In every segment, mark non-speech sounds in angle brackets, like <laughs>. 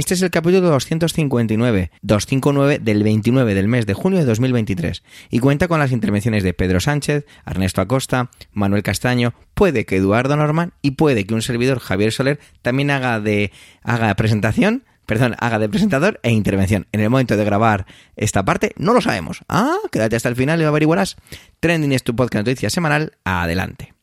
Este es el capítulo 259, 259 del 29 del mes de junio de 2023 y cuenta con las intervenciones de Pedro Sánchez, Ernesto Acosta, Manuel Castaño, puede que Eduardo Norman y puede que un servidor Javier Soler también haga de haga presentación, perdón, haga de presentador e intervención. En el momento de grabar esta parte no lo sabemos. Ah, quédate hasta el final y lo averiguarás. Trending es tu podcast de noticias semanal. Adelante.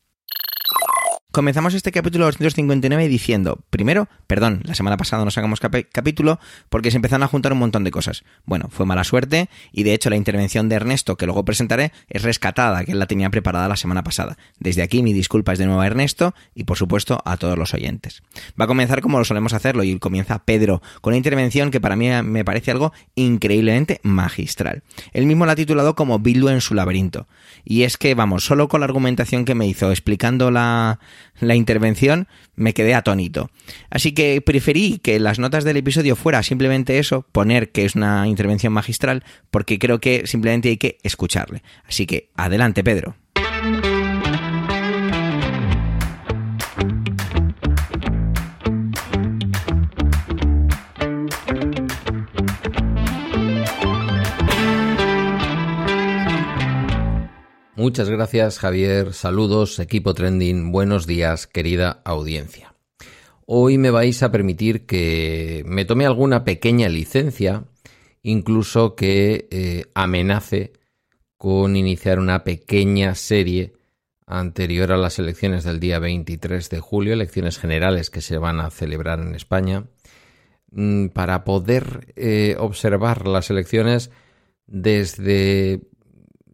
Comenzamos este capítulo 259 diciendo, primero, perdón, la semana pasada no sacamos capítulo porque se empezaron a juntar un montón de cosas. Bueno, fue mala suerte y de hecho la intervención de Ernesto, que luego presentaré, es rescatada, que él la tenía preparada la semana pasada. Desde aquí mi disculpa es de nuevo a Ernesto y por supuesto a todos los oyentes. Va a comenzar como lo solemos hacerlo y comienza Pedro con una intervención que para mí me parece algo increíblemente magistral. Él mismo la ha titulado como Bildu en su laberinto. Y es que, vamos, solo con la argumentación que me hizo explicando la la intervención, me quedé atónito. Así que preferí que las notas del episodio fuera simplemente eso, poner que es una intervención magistral, porque creo que simplemente hay que escucharle. Así que, adelante, Pedro. Muchas gracias Javier, saludos equipo trending, buenos días querida audiencia. Hoy me vais a permitir que me tome alguna pequeña licencia, incluso que eh, amenace con iniciar una pequeña serie anterior a las elecciones del día 23 de julio, elecciones generales que se van a celebrar en España, mm, para poder eh, observar las elecciones desde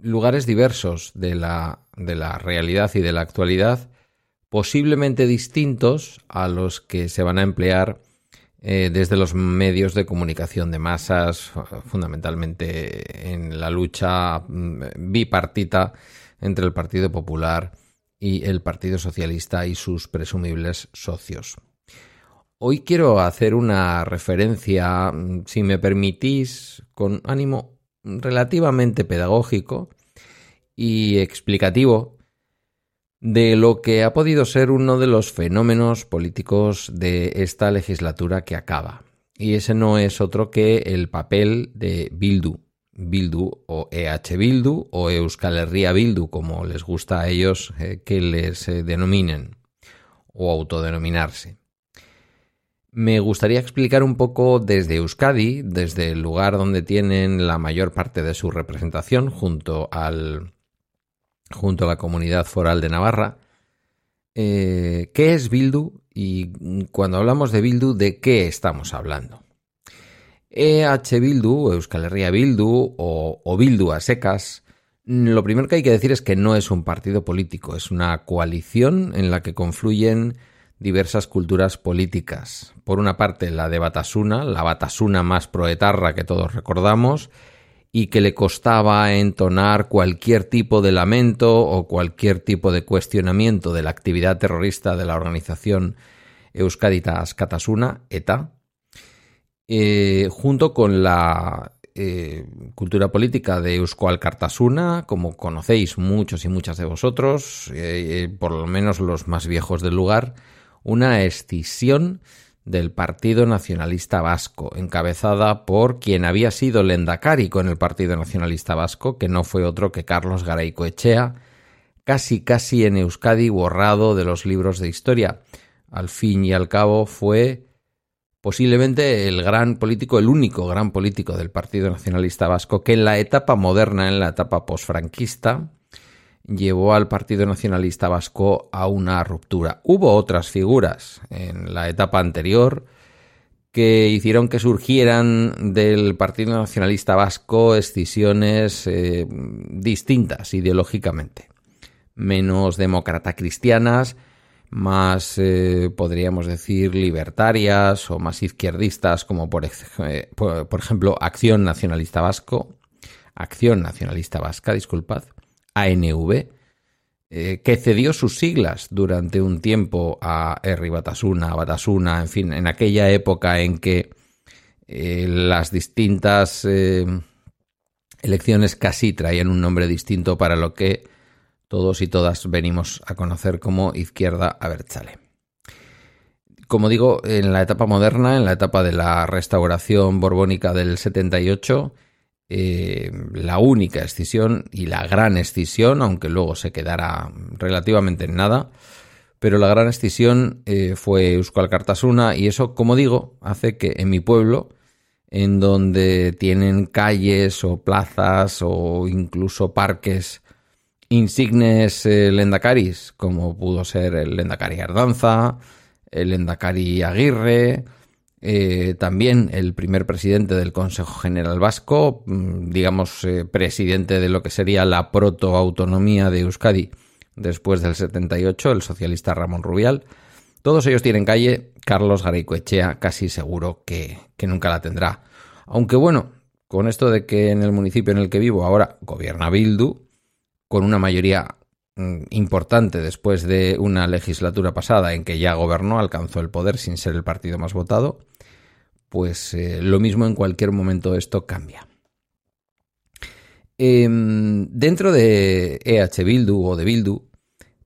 lugares diversos de la, de la realidad y de la actualidad, posiblemente distintos a los que se van a emplear eh, desde los medios de comunicación de masas, fundamentalmente en la lucha mm, bipartita entre el Partido Popular y el Partido Socialista y sus presumibles socios. Hoy quiero hacer una referencia, mm, si me permitís, con ánimo relativamente pedagógico y explicativo de lo que ha podido ser uno de los fenómenos políticos de esta legislatura que acaba. Y ese no es otro que el papel de Bildu. Bildu o EH Bildu o Euskal Herria Bildu, como les gusta a ellos eh, que les eh, denominen o autodenominarse. Me gustaría explicar un poco desde Euskadi, desde el lugar donde tienen la mayor parte de su representación junto al junto a la comunidad foral de Navarra. Eh, ¿Qué es Bildu? Y cuando hablamos de Bildu, ¿de qué estamos hablando? EH Bildu, Euskal Herria Bildu o, o Bildu a secas, lo primero que hay que decir es que no es un partido político, es una coalición en la que confluyen diversas culturas políticas. Por una parte, la de Batasuna, la Batasuna más proetarra que todos recordamos, y que le costaba entonar cualquier tipo de lamento o cualquier tipo de cuestionamiento de la actividad terrorista de la organización Euskaditas Katasuna, ETA, eh, junto con la eh, cultura política de Euskal Kartasuna, como conocéis muchos y muchas de vosotros, eh, por lo menos los más viejos del lugar, una escisión del Partido Nacionalista Vasco, encabezada por quien había sido Lendakari con el Partido Nacionalista Vasco, que no fue otro que Carlos Garaycoechea, casi casi en Euskadi borrado de los libros de historia. Al fin y al cabo fue posiblemente el gran político, el único gran político del Partido Nacionalista Vasco que en la etapa moderna, en la etapa posfranquista, llevó al Partido Nacionalista Vasco a una ruptura. Hubo otras figuras en la etapa anterior que hicieron que surgieran del Partido Nacionalista Vasco escisiones eh, distintas ideológicamente, menos demócrata cristianas, más eh, podríamos decir libertarias o más izquierdistas, como por, eh, por ejemplo Acción Nacionalista Vasco, Acción Nacionalista Vasca, disculpad, ANV, eh, que cedió sus siglas durante un tiempo a Herri Batasuna, Batasuna, en fin, en aquella época en que eh, las distintas eh, elecciones casi traían un nombre distinto para lo que todos y todas venimos a conocer como Izquierda Abertzale. Como digo, en la etapa moderna, en la etapa de la restauración borbónica del 78, eh, la única escisión y la gran escisión, aunque luego se quedara relativamente en nada, pero la gran escisión eh, fue Euskal Cartasuna y eso, como digo, hace que en mi pueblo, en donde tienen calles o plazas o incluso parques insignes eh, lendacaris, como pudo ser el lendacari Ardanza, el lendacari Aguirre, eh, también el primer presidente del Consejo General Vasco, mm, digamos eh, presidente de lo que sería la protoautonomía de Euskadi después del 78, el socialista Ramón Rubial. Todos ellos tienen calle, Carlos Garaycoechea casi seguro que, que nunca la tendrá. Aunque bueno, con esto de que en el municipio en el que vivo ahora gobierna Bildu, con una mayoría importante después de una legislatura pasada en que ya gobernó, alcanzó el poder sin ser el partido más votado, pues eh, lo mismo en cualquier momento esto cambia. Em, dentro de EH Bildu o de Bildu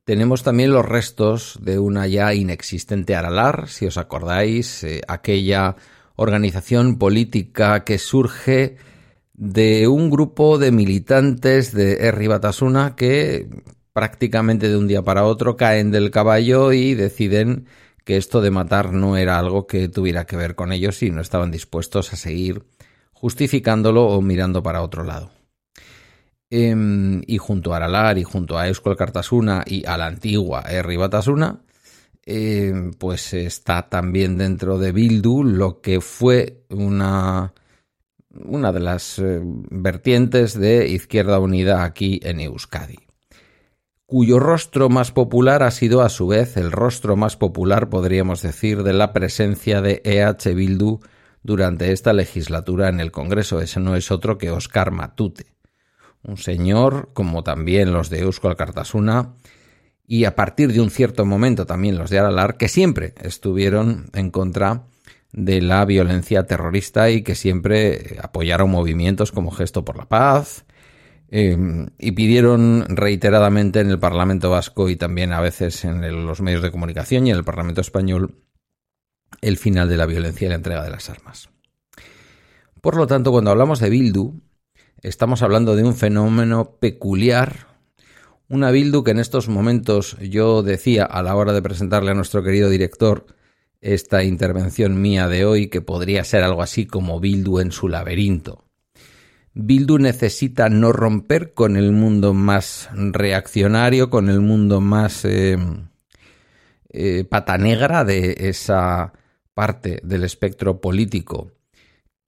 tenemos también los restos de una ya inexistente Aralar, si os acordáis, eh, aquella organización política que surge de un grupo de militantes de Herri Batasuna que prácticamente de un día para otro caen del caballo y deciden que esto de matar no era algo que tuviera que ver con ellos y no estaban dispuestos a seguir justificándolo o mirando para otro lado. Em, y junto a Aralar y junto a Euskal Cartasuna y a la antigua Herri Batasuna, em, pues está también dentro de Bildu lo que fue una, una de las eh, vertientes de Izquierda Unida aquí en Euskadi cuyo rostro más popular ha sido a su vez el rostro más popular, podríamos decir, de la presencia de EH Bildu durante esta legislatura en el Congreso. Ese no es otro que Oscar Matute, un señor, como también los de Euskal Cartasuna, y a partir de un cierto momento también los de Aralar, que siempre estuvieron en contra de la violencia terrorista y que siempre apoyaron movimientos como Gesto por la Paz, Em, y pidieron reiteradamente en el Parlamento Vasco y también a veces en los medios de comunicación y en el Parlamento Español el final de la violencia y la entrega de las armas. Por lo tanto, cuando hablamos de Bildu, estamos hablando de un fenómeno peculiar, una Bildu que en estos momentos yo decía a la hora de presentarle a nuestro querido director esta intervención mía de hoy que podría ser algo así como Bildu en su laberinto Bildu necesita no romper con el mundo más reaccionario, con el mundo más eh, eh, pata negra de esa parte del espectro político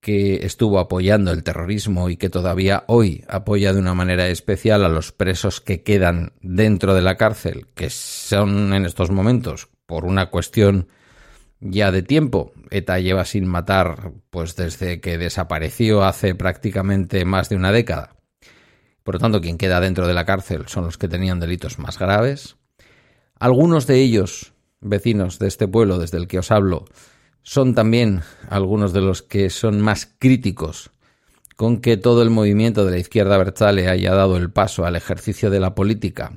que estuvo apoyando el terrorismo y que todavía hoy apoya de una manera especial a los presos que quedan dentro de la cárcel, que son en estos momentos, por una cuestión ya de tiempo. ETA lleva sin matar pues desde que desapareció hace prácticamente más de una década. Por lo tanto, quien queda dentro de la cárcel son los que tenían delitos más graves. Algunos de ellos, vecinos de este pueblo desde el que os hablo, son también algunos de los que son más críticos con que todo el movimiento de la izquierda Bertzale haya dado el paso al ejercicio de la política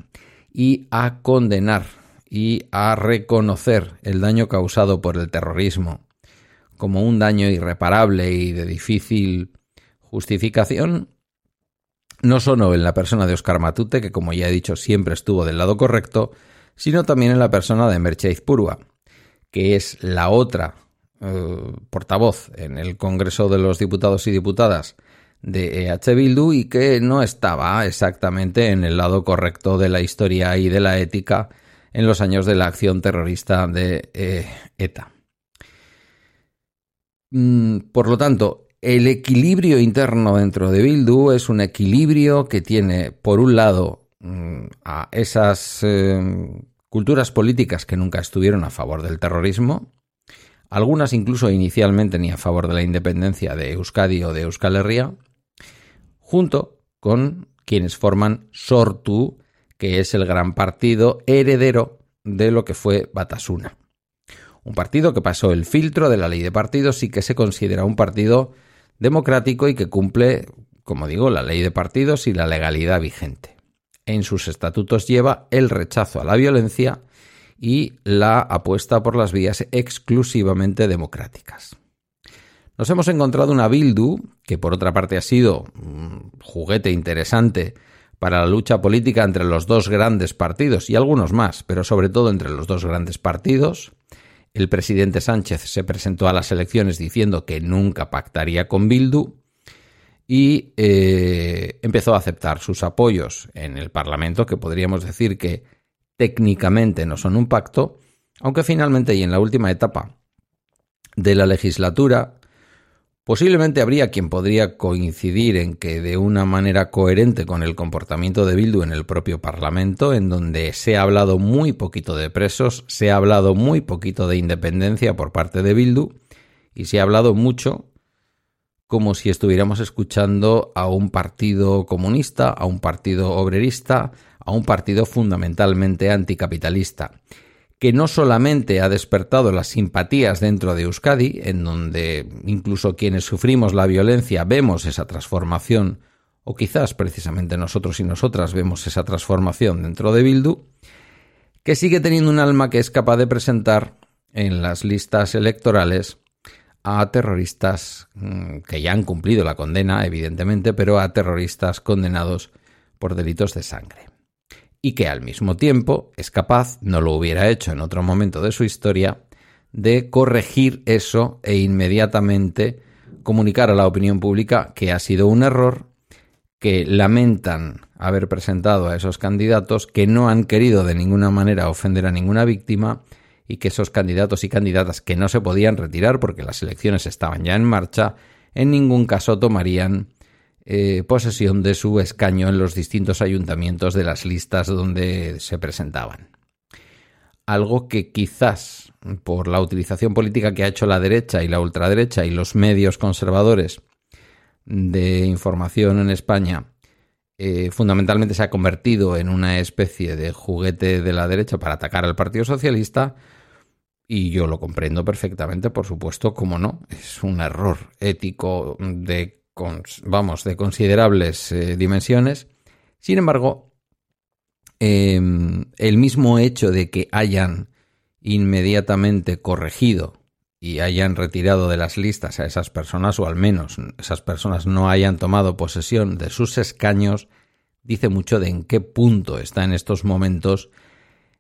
y a condenar y a reconocer el daño causado por el terrorismo como un daño irreparable y de difícil justificación, no solo en la persona de Oscar Matute, que como ya he dicho siempre estuvo del lado correcto, sino también en la persona de Mercheiz Purua, que es la otra eh, portavoz en el Congreso de los Diputados y Diputadas de EH Bildu y que no estaba exactamente en el lado correcto de la historia y de la ética en los años de la acción terrorista de eh, ETA. Mm, por lo tanto, el equilibrio interno dentro de Bildu es un equilibrio que tiene, por un lado, mm, a esas eh, culturas políticas que nunca estuvieron a favor del terrorismo, algunas incluso inicialmente ni a favor de la independencia de Euskadi o de Euskal Herria, junto con quienes forman Sortu, que es el gran partido heredero de lo que fue Batasuna. Un partido que pasó el filtro de la ley de partidos y que se considera un partido democrático y que cumple, como digo, la ley de partidos y la legalidad vigente. En sus estatutos lleva el rechazo a la violencia y la apuesta por las vías exclusivamente democráticas. Nos hemos encontrado una Bildu, que por otra parte ha sido un juguete interesante para la lucha política entre los dos grandes partidos y algunos más, pero sobre todo entre los dos grandes partidos. El presidente Sánchez se presentó a las elecciones diciendo que nunca pactaría con Bildu y eh, empezó a aceptar sus apoyos en el Parlamento, que podríamos decir que técnicamente no son un pacto, aunque finalmente y en la última etapa de la legislatura Posiblemente habría quien podría coincidir en que de una manera coherente con el comportamiento de Bildu en el propio Parlamento, en donde se ha hablado muy poquito de presos, se ha hablado muy poquito de independencia por parte de Bildu y se ha hablado mucho como si estuviéramos escuchando a un partido comunista, a un partido obrerista, a un partido fundamentalmente anticapitalista que no solamente ha despertado las simpatías dentro de Euskadi, en donde incluso quienes sufrimos la violencia vemos esa transformación, o quizás precisamente nosotros y nosotras vemos esa transformación dentro de Bildu, que sigue teniendo un alma que es capaz de presentar en las listas electorales a terroristas mm, que ya han cumplido la condena, evidentemente, pero a terroristas condenados por delitos de sangre y que al mismo tiempo es capaz, no lo hubiera hecho en otro momento de su historia, de corregir eso e inmediatamente comunicar a la opinión pública que ha sido un error, que lamentan haber presentado a esos candidatos, que no han querido de ninguna manera ofender a ninguna víctima y que esos candidatos y candidatas que no se podían retirar porque las elecciones estaban ya en marcha, en ningún caso tomarían eh, posesión de su escaño en los distintos ayuntamientos de las listas donde se presentaban. Algo que quizás por la utilización política que ha hecho la derecha y la ultraderecha y los medios conservadores de información en España eh, fundamentalmente se ha convertido en una especie de juguete de la derecha para atacar al Partido Socialista y yo lo comprendo perfectamente, por supuesto, como no, es un error ético de vamos, de considerables eh, dimensiones. Sin embargo, em, el mismo hecho de que hayan inmediatamente corregido y hayan retirado de las listas a esas personas, o al menos esas personas no hayan tomado posesión de sus escaños, dice mucho de en qué punto está en estos momentos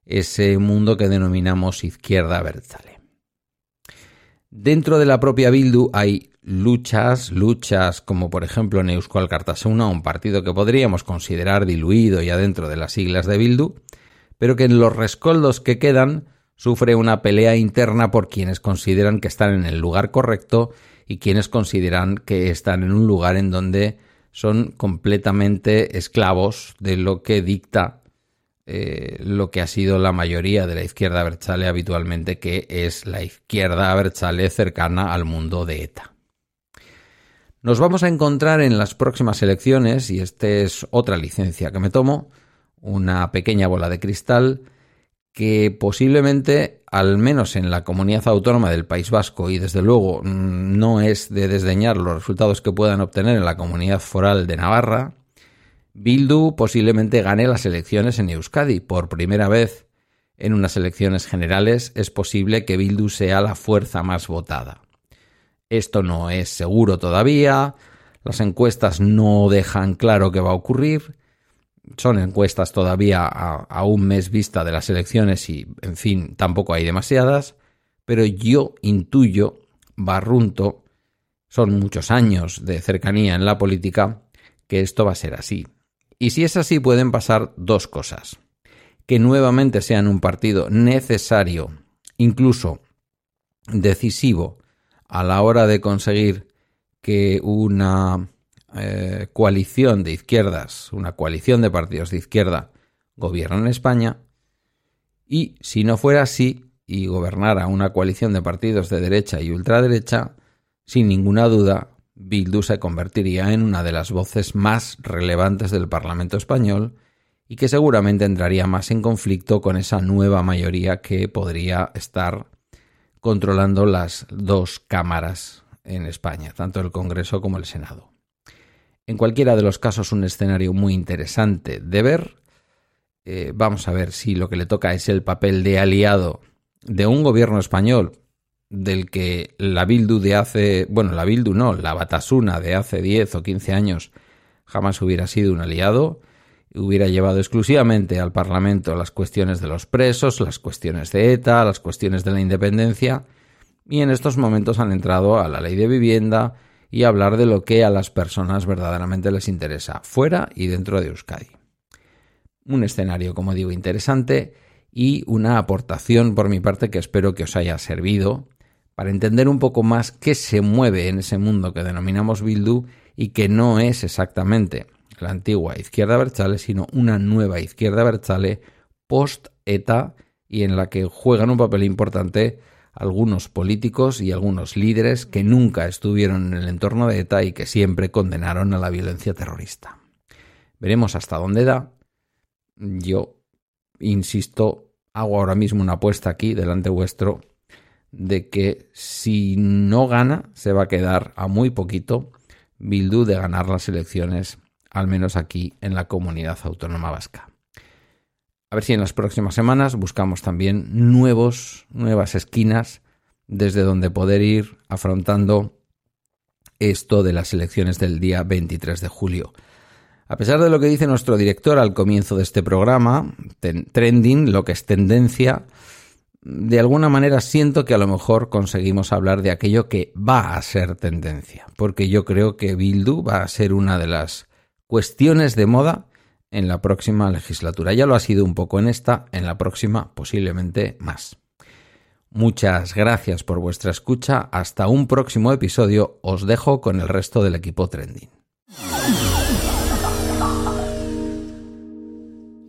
ese mundo que denominamos izquierda Berzale. Dentro de la propia Bildu hay luchas, luchas como por ejemplo en Euskal Cartasuna, un partido que podríamos considerar diluido ya dentro de las siglas de Bildu, pero que en los rescoldos que quedan sufre una pelea interna por quienes consideran que están en el lugar correcto y quienes consideran que están en un lugar en donde son completamente esclavos de lo que dicta eh, lo que ha sido la mayoría de la izquierda berchale habitualmente, que es la izquierda berchale cercana al mundo de ETA. Nos vamos a encontrar en las próximas elecciones, y esta es otra licencia que me tomo, una pequeña bola de cristal, que posiblemente, al menos en la comunidad autónoma del País Vasco, y desde luego mm, no es de desdeñar los resultados que puedan obtener en la comunidad foral de Navarra, Bildu posiblemente gane las elecciones en Euskadi. Por primera vez en unas elecciones generales es posible que Bildu sea la fuerza más votada. Esto no es seguro todavía, las encuestas no dejan claro qué va a ocurrir, son encuestas todavía a, un mes vista de las elecciones y, en fin, tampoco hay demasiadas, pero yo intuyo, barrunto, son muchos años de cercanía en la política, que esto va a ser así. Y si es así, pueden pasar dos cosas. Que nuevamente sean un partido necesario, incluso decisivo, a la hora de conseguir que una eh, coalición de izquierdas, una coalición de partidos de izquierda, gobierne en España, y si no fuera así, y gobernara una coalición de partidos de derecha y ultraderecha, sin ninguna duda, Bildu se convertiría en una de las voces más relevantes del Parlamento español y que seguramente entraría más en conflicto con esa nueva mayoría que podría estar controlando las dos cámaras en España, tanto el Congreso como el Senado. En cualquiera de los casos un escenario muy interesante de ver. Eh, vamos a ver si lo que le toca es el papel de aliado de un gobierno español del que la Bildu de hace, bueno, la Bildu no, la Batasuna de hace 10 o 15 años jamás hubiera sido un aliado, hubiera llevado exclusivamente al Parlamento las cuestiones de los presos, las cuestiones de ETA, las cuestiones de la independencia, y en estos momentos han entrado a la ley de vivienda y a hablar de lo que a las personas verdaderamente les interesa, fuera y dentro de Euskadi. Un escenario, como digo, interesante y una aportación por mi parte que espero que os haya servido para entender un poco más qué se mueve en ese mundo que denominamos Bildu y que no es exactamente la antigua izquierda Berchale, sino una nueva izquierda Berchale post-ETA y en la que juegan un papel importante algunos políticos y algunos líderes que nunca estuvieron en el entorno de ETA y que siempre condenaron a la violencia terrorista. Veremos hasta dónde da. Yo, insisto, hago ahora mismo una apuesta aquí delante vuestro de que si no gana, se va a quedar a muy poquito Bildu de ganar las elecciones, al menos aquí en la comunidad autónoma vasca. A ver si en las próximas semanas buscamos también nuevos, nuevas esquinas desde donde poder ir afrontando esto de las elecciones del día 23 de julio. A pesar de lo que dice nuestro director al comienzo de este programa, trending, lo que es tendencia, de alguna manera siento que a lo mejor conseguimos hablar de aquello que va a ser tendencia, porque yo creo que Bildu va a ser una de las cuestiones de moda en la próxima legislatura. Ya lo ha sido un poco en esta, en la próxima posiblemente más. Muchas gracias por vuestra escucha. Hasta un próximo episodio. Os dejo con el resto del equipo trending.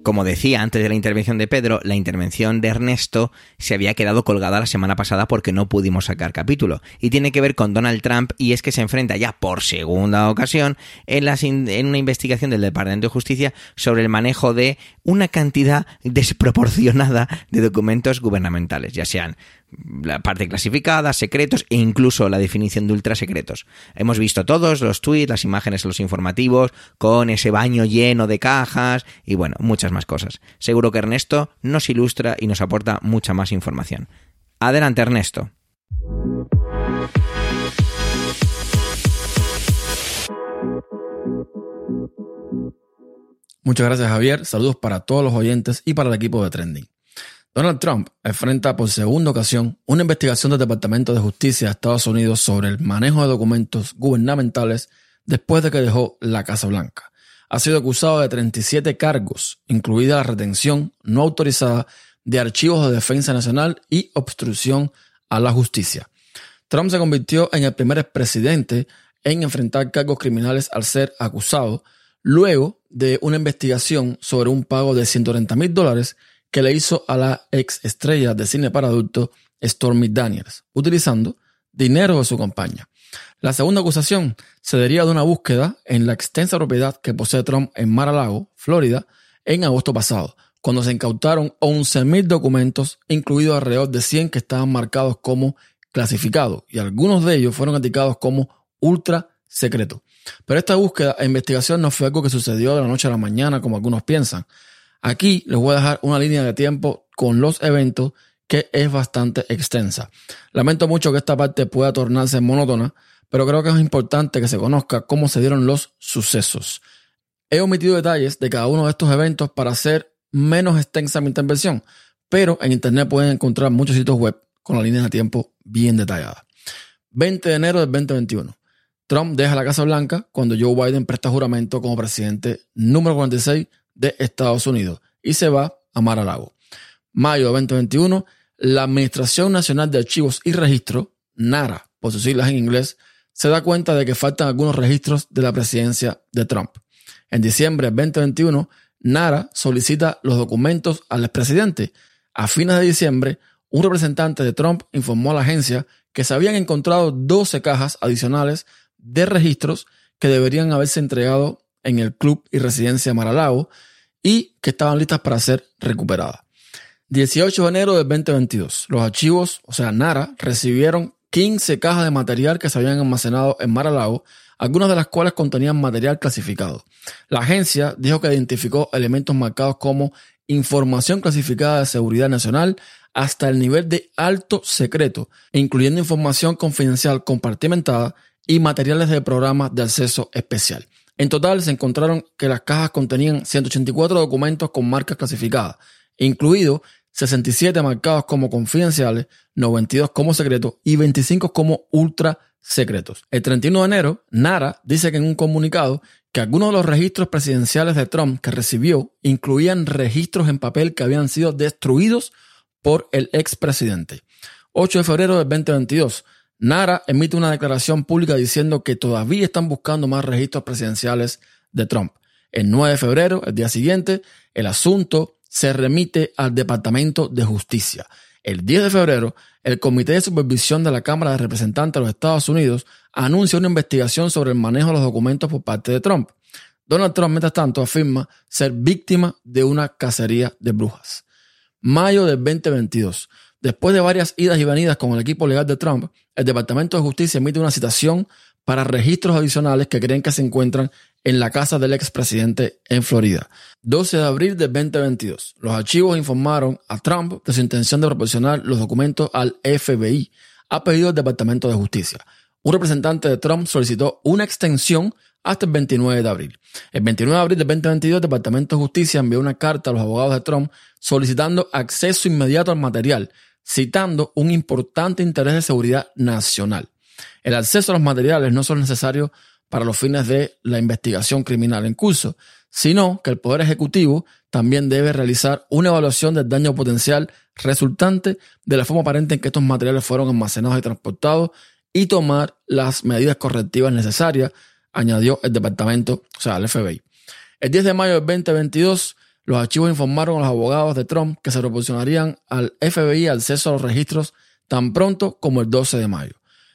Como decía antes de la intervención de Pedro, la intervención de Ernesto se había quedado colgada la semana pasada porque no pudimos sacar capítulo. Y tiene que ver con Donald Trump y es que se enfrenta ya por segunda ocasión en, en una investigación del Departamento de Justicia sobre el manejo de una cantidad desproporcionada de documentos gubernamentales, ya sean la parte clasificada, secretos e incluso la definición de ultrasecretos. Hemos visto todos los tweets, las imágenes, los informativos, con ese baño lleno de cajas y bueno, muchas más cosas. Seguro que Ernesto nos ilustra y nos aporta mucha más información. Adelante, Ernesto. Muchas gracias Javier, saludos para todos los oyentes y para el equipo de Trending. Donald Trump enfrenta por segunda ocasión una investigación del Departamento de Justicia de Estados Unidos sobre el manejo de documentos gubernamentales después de que dejó la Casa Blanca. Ha sido acusado de 37 cargos, incluida la retención no autorizada de archivos de defensa nacional y obstrucción a la justicia. Trump se convirtió en el primer presidente en enfrentar cargos criminales al ser acusado, luego de una investigación sobre un pago de 130 mil dólares que le hizo a la ex estrella de cine para adultos Stormy Daniels, utilizando dinero de su compañía. La segunda acusación se deriva de una búsqueda en la extensa propiedad que posee Trump en Mar-a-Lago, Florida, en agosto pasado, cuando se incautaron 11.000 documentos, incluidos alrededor de 100 que estaban marcados como clasificados, y algunos de ellos fueron indicados como ultra secreto. Pero esta búsqueda e investigación no fue algo que sucedió de la noche a la mañana, como algunos piensan. Aquí les voy a dejar una línea de tiempo con los eventos que es bastante extensa. Lamento mucho que esta parte pueda tornarse monótona, pero creo que es importante que se conozca cómo se dieron los sucesos. He omitido detalles de cada uno de estos eventos para hacer menos extensa mi intervención, pero en internet pueden encontrar muchos sitios web con la línea de tiempo bien detallada. 20 de enero del 2021. Trump deja la Casa Blanca cuando Joe Biden presta juramento como presidente número 46 de Estados Unidos y se va a Mar-a-Lago. Mayo de 2021, la Administración Nacional de Archivos y Registro, NARA, por sus siglas en inglés, se da cuenta de que faltan algunos registros de la presidencia de Trump. En diciembre de 2021, NARA solicita los documentos al expresidente. A fines de diciembre, un representante de Trump informó a la agencia que se habían encontrado 12 cajas adicionales de registros que deberían haberse entregado en el club y residencia Maralago y que estaban listas para ser recuperadas. 18 de enero del 2022. Los archivos, o sea, NARA, recibieron 15 cajas de material que se habían almacenado en Mar a Lago, algunas de las cuales contenían material clasificado. La agencia dijo que identificó elementos marcados como información clasificada de seguridad nacional hasta el nivel de alto secreto, incluyendo información confidencial compartimentada y materiales de programas de acceso especial. En total se encontraron que las cajas contenían 184 documentos con marcas clasificadas, incluidos 67 marcados como confidenciales, 92 como secretos y 25 como ultra secretos. El 31 de enero, Nara dice que en un comunicado que algunos de los registros presidenciales de Trump que recibió incluían registros en papel que habían sido destruidos por el expresidente. 8 de febrero del 2022, Nara emite una declaración pública diciendo que todavía están buscando más registros presidenciales de Trump. El 9 de febrero, el día siguiente, el asunto se remite al Departamento de Justicia. El 10 de febrero, el Comité de Supervisión de la Cámara de Representantes de los Estados Unidos anuncia una investigación sobre el manejo de los documentos por parte de Trump. Donald Trump, mientras tanto, afirma ser víctima de una cacería de brujas. Mayo del 2022. Después de varias idas y venidas con el equipo legal de Trump, el Departamento de Justicia emite una citación para registros adicionales que creen que se encuentran en la casa del expresidente en Florida. 12 de abril del 2022. Los archivos informaron a Trump de su intención de proporcionar los documentos al FBI a pedido del Departamento de Justicia. Un representante de Trump solicitó una extensión hasta el 29 de abril. El 29 de abril del 2022, el Departamento de Justicia envió una carta a los abogados de Trump solicitando acceso inmediato al material citando un importante interés de seguridad nacional. El acceso a los materiales no solo es necesario para los fines de la investigación criminal en curso, sino que el Poder Ejecutivo también debe realizar una evaluación del daño potencial resultante de la forma aparente en que estos materiales fueron almacenados y transportados y tomar las medidas correctivas necesarias, añadió el departamento, o sea, el FBI. El 10 de mayo del 2022, los archivos informaron a los abogados de Trump que se proporcionarían al FBI acceso a los registros tan pronto como el 12 de mayo.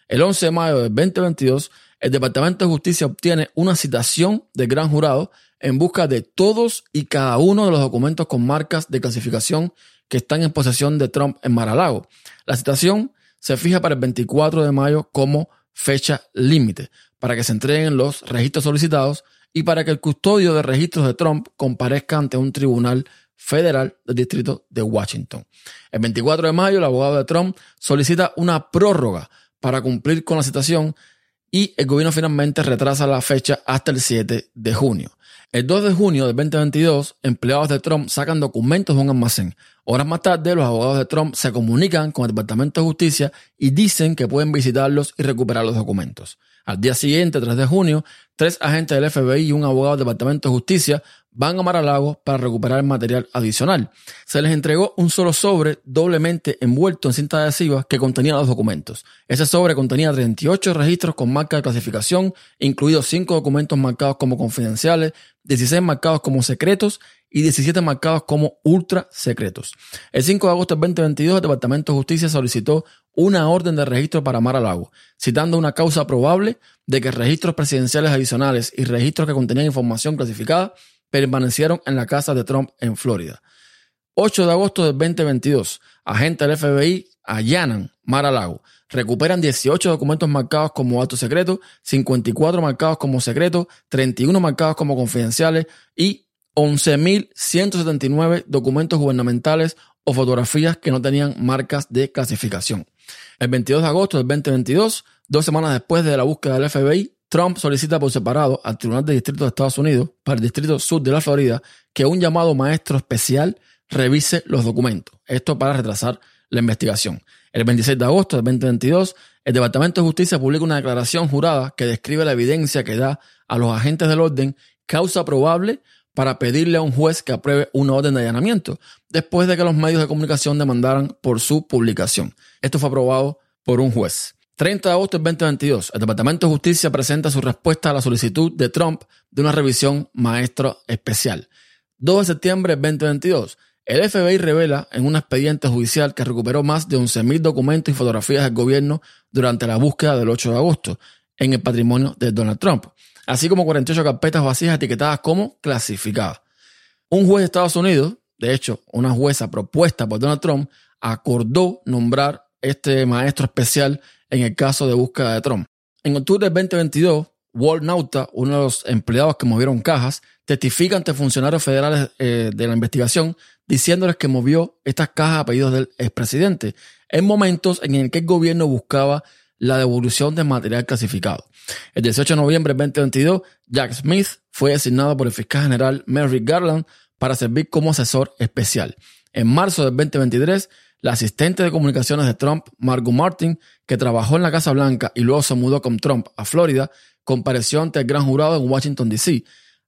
El 11 de mayo del 2022, el Departamento de Justicia obtiene una citación del gran jurado en busca de todos y cada uno de los documentos con marcas de clasificación que están en posesión de Trump en Mar-a-Lago. La citación se fija para el 24 de mayo como fecha límite para que se entreguen los registros solicitados y para que el custodio de registros de Trump comparezca ante un tribunal federal del distrito de Washington. El 24 de mayo, el abogado de Trump solicita una prórroga para cumplir con la citación y el gobierno finalmente retrasa la fecha hasta el 7 de junio. El 2 de junio del 2022, empleados de Trump sacan documentos de un almacén. Horas más tarde, los abogados de Trump se comunican con el Departamento de Justicia y dicen que pueden visitarlos y recuperar los documentos. Al día siguiente, 3 de junio, tres agentes del FBI y un abogado del Departamento de Justicia van a Mar para recuperar material adicional. Se les entregó un solo sobre doblemente envuelto en cinta adhesiva que contenía los documentos. Ese sobre contenía 38 registros con marca de clasificación, incluidos 5 documentos marcados como confidenciales, 16 marcados como secretos y 17 marcados como ultra secretos. El 5 de agosto del 2022, el Departamento de Justicia solicitó una orden de registro para Mar a Lago, citando una causa probable de que registros presidenciales adicionales y registros que contenían información clasificada permanecieron en la casa de Trump en Florida. 8 de agosto del 2022, agentes del FBI allanan Mar a Lago, recuperan 18 documentos marcados como alto secreto, 54 marcados como secreto, 31 marcados como confidenciales y 11.179 documentos gubernamentales o fotografías que no tenían marcas de clasificación. El 22 de agosto del 2022, dos semanas después de la búsqueda del FBI, Trump solicita por separado al Tribunal de Distrito de Estados Unidos para el Distrito Sur de la Florida que un llamado maestro especial revise los documentos. Esto para retrasar la investigación. El 26 de agosto del 2022, el Departamento de Justicia publica una declaración jurada que describe la evidencia que da a los agentes del orden causa probable para pedirle a un juez que apruebe una orden de allanamiento, después de que los medios de comunicación demandaran por su publicación. Esto fue aprobado por un juez. 30 de agosto del 2022, el Departamento de Justicia presenta su respuesta a la solicitud de Trump de una revisión maestro especial. 2 de septiembre del 2022, el FBI revela en un expediente judicial que recuperó más de 11.000 documentos y fotografías del gobierno durante la búsqueda del 8 de agosto en el patrimonio de Donald Trump así como 48 carpetas vacías etiquetadas como clasificadas. Un juez de Estados Unidos, de hecho, una jueza propuesta por Donald Trump, acordó nombrar este maestro especial en el caso de búsqueda de Trump. En octubre del 2022, Walt Nauta, uno de los empleados que movieron cajas, testifica ante funcionarios federales eh, de la investigación diciéndoles que movió estas cajas a pedidos del expresidente en momentos en el que el gobierno buscaba la devolución de material clasificado. El 18 de noviembre del 2022, Jack Smith fue designado por el fiscal general Merrick Garland para servir como asesor especial. En marzo del 2023, la asistente de comunicaciones de Trump, Margot Martin, que trabajó en la Casa Blanca y luego se mudó con Trump a Florida, compareció ante el gran jurado en Washington, D.C.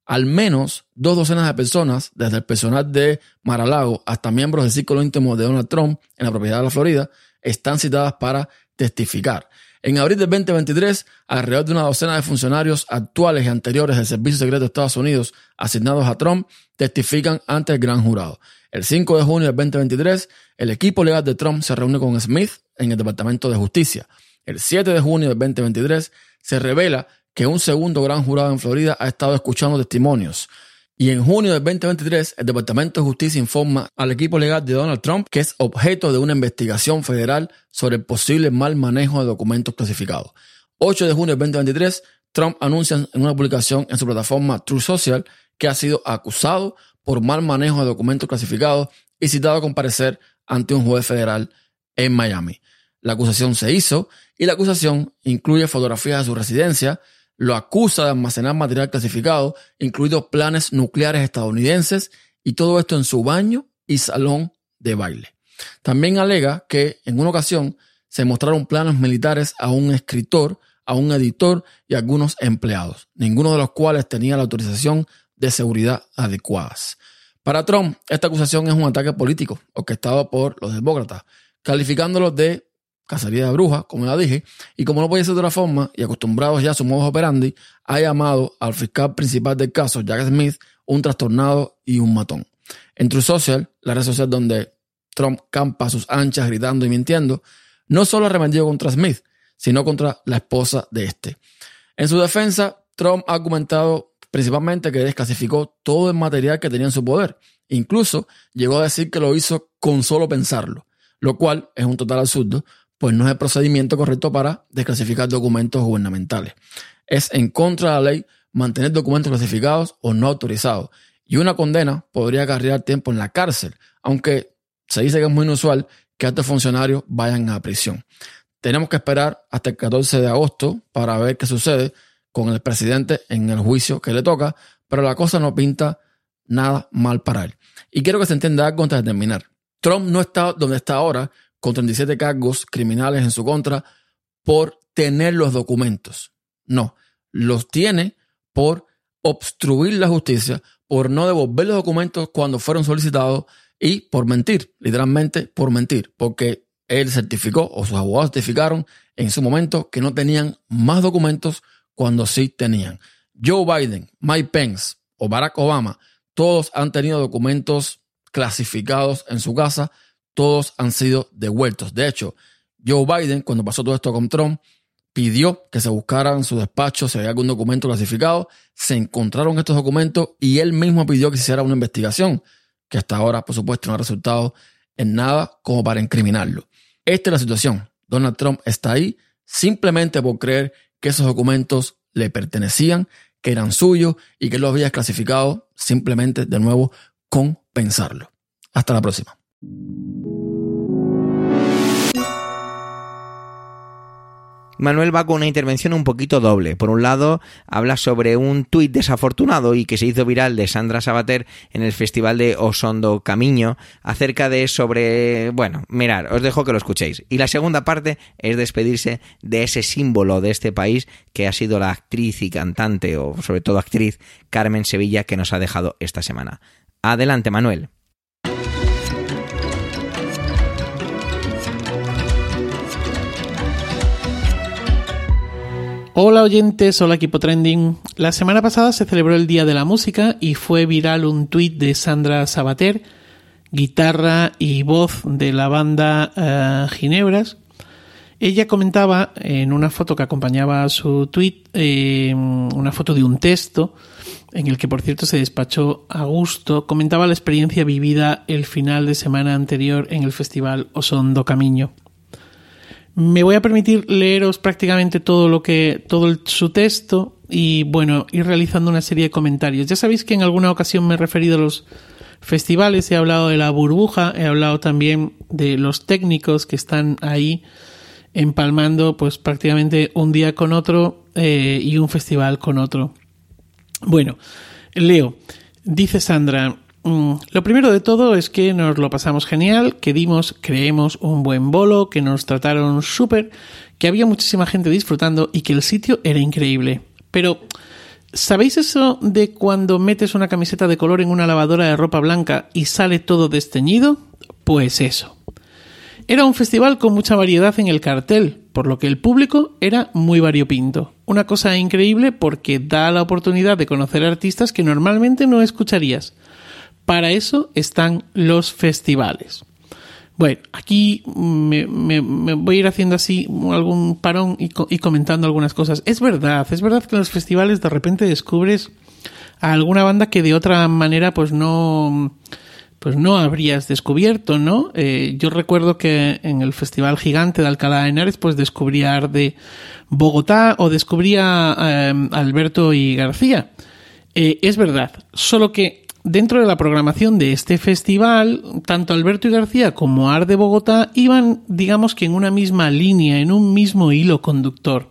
Al menos dos docenas de personas, desde el personal de Maralago hasta miembros del círculo íntimo de Donald Trump en la propiedad de la Florida, están citadas para testificar. En abril del 2023, alrededor de una docena de funcionarios actuales y anteriores del Servicio Secreto de Estados Unidos asignados a Trump testifican ante el gran jurado. El 5 de junio del 2023, el equipo legal de Trump se reúne con Smith en el Departamento de Justicia. El 7 de junio del 2023 se revela que un segundo gran jurado en Florida ha estado escuchando testimonios. Y en junio del 2023, el Departamento de Justicia informa al equipo legal de Donald Trump que es objeto de una investigación federal sobre el posible mal manejo de documentos clasificados. 8 de junio del 2023, Trump anuncia en una publicación en su plataforma True Social que ha sido acusado por mal manejo de documentos clasificados y citado a comparecer ante un juez federal en Miami. La acusación se hizo y la acusación incluye fotografías de su residencia, lo acusa de almacenar material clasificado, incluidos planes nucleares estadounidenses y todo esto en su baño y salón de baile. También alega que en una ocasión se mostraron planos militares a un escritor, a un editor y a algunos empleados, ninguno de los cuales tenía la autorización de seguridad adecuadas. Para Trump, esta acusación es un ataque político orquestado por los demócratas, calificándolos de cacería de brujas, como ya dije, y como no puede ser de otra forma, y acostumbrados ya a su modo operandi, ha llamado al fiscal principal del caso, Jack Smith, un trastornado y un matón. En True Social, la red social donde Trump campa a sus anchas gritando y mintiendo, no solo ha arremetido contra Smith, sino contra la esposa de este. En su defensa, Trump ha argumentado principalmente que desclasificó todo el material que tenía en su poder. Incluso llegó a decir que lo hizo con solo pensarlo, lo cual es un total absurdo, pues no es el procedimiento correcto para desclasificar documentos gubernamentales. Es en contra de la ley mantener documentos clasificados o no autorizados, y una condena podría acarrear tiempo en la cárcel, aunque se dice que es muy inusual que estos funcionarios vayan a prisión. Tenemos que esperar hasta el 14 de agosto para ver qué sucede, con el presidente en el juicio que le toca, pero la cosa no pinta nada mal para él. Y quiero que se entienda algo antes de terminar. Trump no está donde está ahora, con 37 cargos criminales en su contra, por tener los documentos. No, los tiene por obstruir la justicia, por no devolver los documentos cuando fueron solicitados y por mentir, literalmente por mentir, porque él certificó o sus abogados certificaron en su momento que no tenían más documentos cuando sí tenían. Joe Biden, Mike Pence o Barack Obama, todos han tenido documentos clasificados en su casa, todos han sido devueltos. De hecho, Joe Biden, cuando pasó todo esto con Trump, pidió que se buscaran en su despacho si había algún documento clasificado, se encontraron estos documentos y él mismo pidió que se hiciera una investigación, que hasta ahora, por supuesto, no ha resultado en nada como para incriminarlo. Esta es la situación. Donald Trump está ahí simplemente por creer que esos documentos le pertenecían, que eran suyos y que los había clasificado simplemente de nuevo con pensarlo. Hasta la próxima. Manuel va con una intervención un poquito doble. Por un lado, habla sobre un tuit desafortunado y que se hizo viral de Sandra Sabater en el Festival de Osondo Camiño acerca de sobre... Bueno, mirar, os dejo que lo escuchéis. Y la segunda parte es despedirse de ese símbolo de este país que ha sido la actriz y cantante, o sobre todo actriz, Carmen Sevilla, que nos ha dejado esta semana. Adelante, Manuel. Hola oyentes, hola equipo trending. La semana pasada se celebró el Día de la Música y fue viral un tuit de Sandra Sabater, guitarra y voz de la banda eh, Ginebras. Ella comentaba en una foto que acompañaba a su tuit, eh, una foto de un texto, en el que por cierto se despachó a gusto, comentaba la experiencia vivida el final de semana anterior en el festival Osondo Camino. Me voy a permitir leeros prácticamente todo lo que todo su texto y bueno, ir realizando una serie de comentarios. Ya sabéis que en alguna ocasión me he referido a los festivales, he hablado de la burbuja, he hablado también de los técnicos que están ahí empalmando pues prácticamente un día con otro eh, y un festival con otro. Bueno, Leo, dice Sandra, mm, lo primero de todo es que nos lo pasamos genial, que dimos, creemos, un buen bolo, que nos trataron súper, que había muchísima gente disfrutando y que el sitio era increíble. Pero, ¿sabéis eso de cuando metes una camiseta de color en una lavadora de ropa blanca y sale todo desteñido? Pues eso. Era un festival con mucha variedad en el cartel, por lo que el público era muy variopinto. Una cosa increíble porque da la oportunidad de conocer artistas que normalmente no escucharías. Para eso están los festivales. Bueno, aquí me, voy a ir haciendo así algún parón y, comentando algunas cosas. Es verdad, es verdad que en los festivales de repente descubres a alguna banda que de otra manera pues no pues no habrías descubierto, ¿no? Eh, yo recuerdo que en el Festival Gigante de Alcalá de Henares, pues descubría de Bogotá o descubría eh, Alberto y García. Eh, es verdad, solo que dentro de la programación de este festival, tanto Alberto y García como Ar de Bogotá iban, digamos que en una misma línea, en un mismo hilo conductor.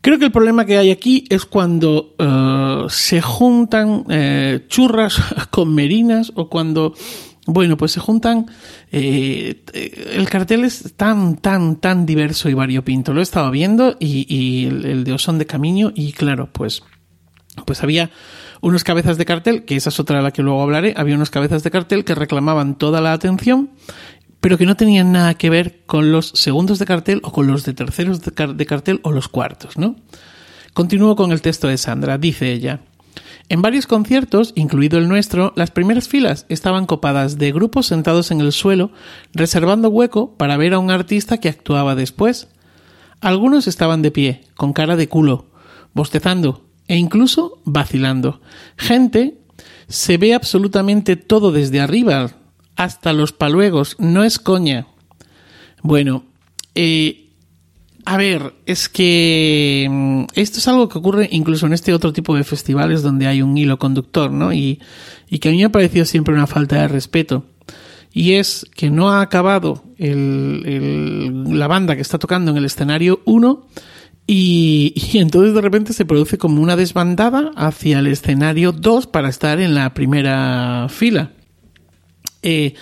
Creo que el problema que hay aquí es cuando eh, se juntan eh, churras <laughs> con merinas o cuando, bueno, pues se juntan... Eh, el cartel es tan, tan, tan diverso y variopinto. Lo he estado viendo y, el, de Osón de Camino y claro, pues, pues había unos cabezas de cartel, que esa es otra de la que luego hablaré, había unos cabezas de cartel que reclamaban toda la atención pero que no tenían nada que ver con los segundos de cartel o con los de terceros de cartel o los cuartos, ¿no? Continúo con el texto de Sandra, dice ella. En varios conciertos, incluido el nuestro, las primeras filas estaban copadas de grupos sentados en el suelo, reservando hueco para ver a un artista que actuaba después. Algunos estaban de pie, con cara de culo, bostezando e incluso vacilando. Gente se ve absolutamente todo desde arriba, hasta los paluegos, no es coña. Bueno, eh, a ver, es que mm, esto es algo que ocurre incluso en este otro tipo de festivales donde hay un hilo conductor, ¿no? Y, que a mí me ha parecido siempre una falta de respeto. Y es que no ha acabado la banda que está tocando en el escenario 1 <laughs> y, entonces de repente se produce como una desbandada hacia el escenario 2 para estar en la primera fila. Eh,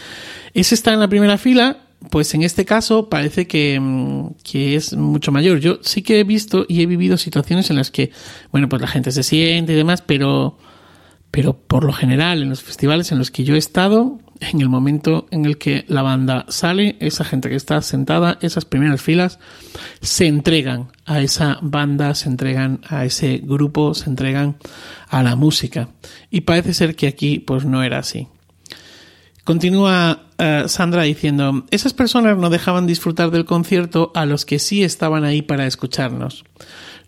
ese está en la primera fila, pues en este caso parece que, mm, que, es mucho mayor. Yo sí que he visto y he vivido situaciones en las que, bueno, pues la gente se siente y demás, pero, pero por lo general en los festivales en los que yo he estado, en el momento en el que la banda sale, esa gente que está sentada, esas primeras filas, se entregan a esa banda, se entregan a ese grupo, se entregan a la música. Y parece ser que aquí pues no era así. Continúa eh, Sandra diciendo, esas personas no dejaban disfrutar del concierto a los que sí estaban ahí para escucharnos.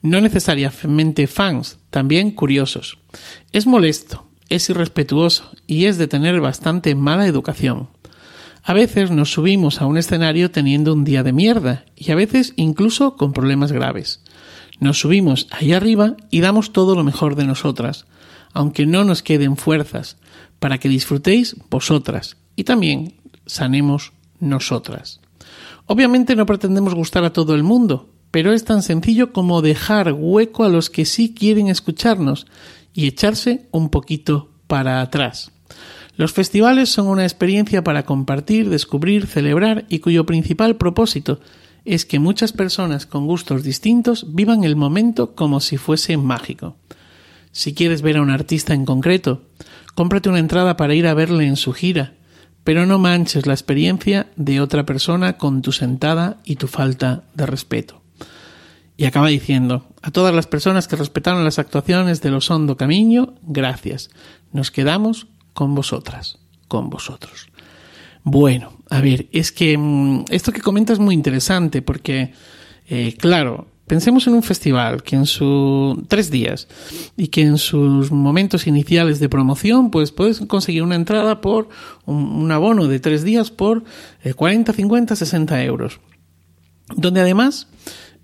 No necesariamente fans, también curiosos. Es molesto, es irrespetuoso y es de tener bastante mala educación. A veces nos subimos a un escenario teniendo un día de mierda y a veces incluso con problemas graves. Nos subimos ahí arriba y damos todo lo mejor de nosotras, aunque no nos queden fuerzas, para que disfrutéis vosotras y también sanemos nosotras. Obviamente no pretendemos gustar a todo el mundo, pero es tan sencillo como dejar hueco a los que sí quieren escucharnos y echarse un poquito para atrás. Los festivales son una experiencia para compartir, descubrir, celebrar y cuyo principal propósito es que muchas personas con gustos distintos vivan el momento como si fuese mágico. Si quieres ver a un artista en concreto, cómprate una entrada para ir a verle en su gira, pero no manches la experiencia de otra persona con tu sentada y tu falta de respeto. Y acaba diciendo, a todas las personas que respetaron las actuaciones de los Hondo Camino, gracias. Nos quedamos con vosotras, con vosotros. Bueno, a ver, es que mm, esto que comentas es muy interesante porque, eh, claro, Pensemos en un festival que en sus tres días y que en sus momentos iniciales de promoción, pues puedes conseguir una entrada por un, abono de tres días por 40, 50, 60 euros. Donde además,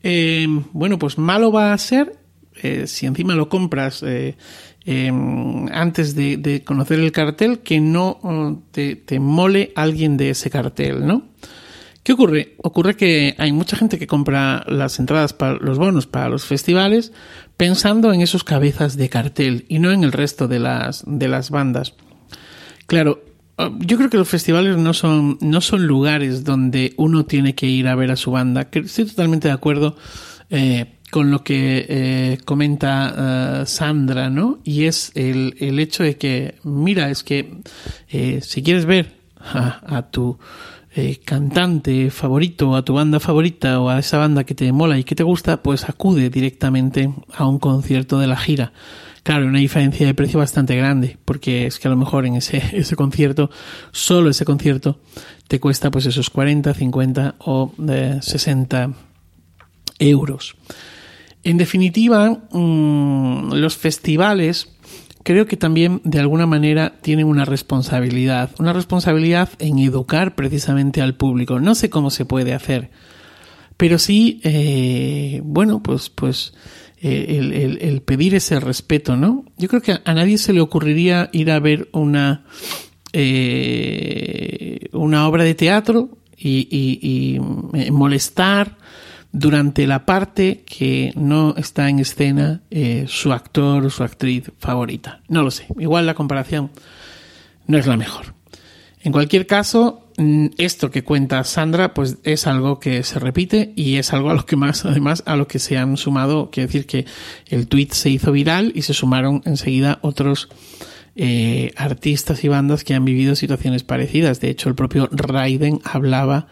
eh, bueno, pues malo va a ser eh, si encima lo compras eh, em, antes de, conocer el cartel, que no oh, te, te mole alguien de ese cartel, ¿no? ¿Qué ocurre? Ocurre que hay mucha gente que compra las entradas para los bonos para los festivales pensando en esos cabezas de cartel y no en el resto de las, de las bandas. Claro, yo creo que los festivales no son, no son lugares donde uno tiene que ir a ver a su banda. Estoy totalmente de acuerdo eh, con lo que eh, comenta eh, Sandra, ¿no? Y es el, el, hecho de que, mira, es que si quieres ver a tu eh, cantante favorito, a tu banda favorita o a esa banda que te mola y que te gusta, pues acude directamente a un concierto de la gira. Claro, una diferencia de precio bastante grande, porque es que a lo mejor en ese, <laughs> ese concierto, solo ese concierto, te cuesta pues esos 40, 50 o 60 euros. En definitiva, mm, los festivales creo que también de alguna manera tienen una responsabilidad, una responsabilidad en educar precisamente al público. No sé cómo se puede hacer, pero sí, eh, bueno, pues, pues eh, el, pedir ese respeto, ¿no? Yo creo que a nadie se le ocurriría ir a ver una eh, una obra de teatro y, y molestar durante la parte que no está en escena eh, su actor o su actriz favorita. No lo sé. Igual la comparación no es la mejor. En cualquier caso, esto que cuenta Sandra, pues es algo que se repite y es algo a lo que más, además, a lo que se han sumado, quiere decir que el tweet se hizo viral y se sumaron enseguida otros eh, artistas y bandas que han vivido situaciones parecidas. De hecho, el propio Raiden hablaba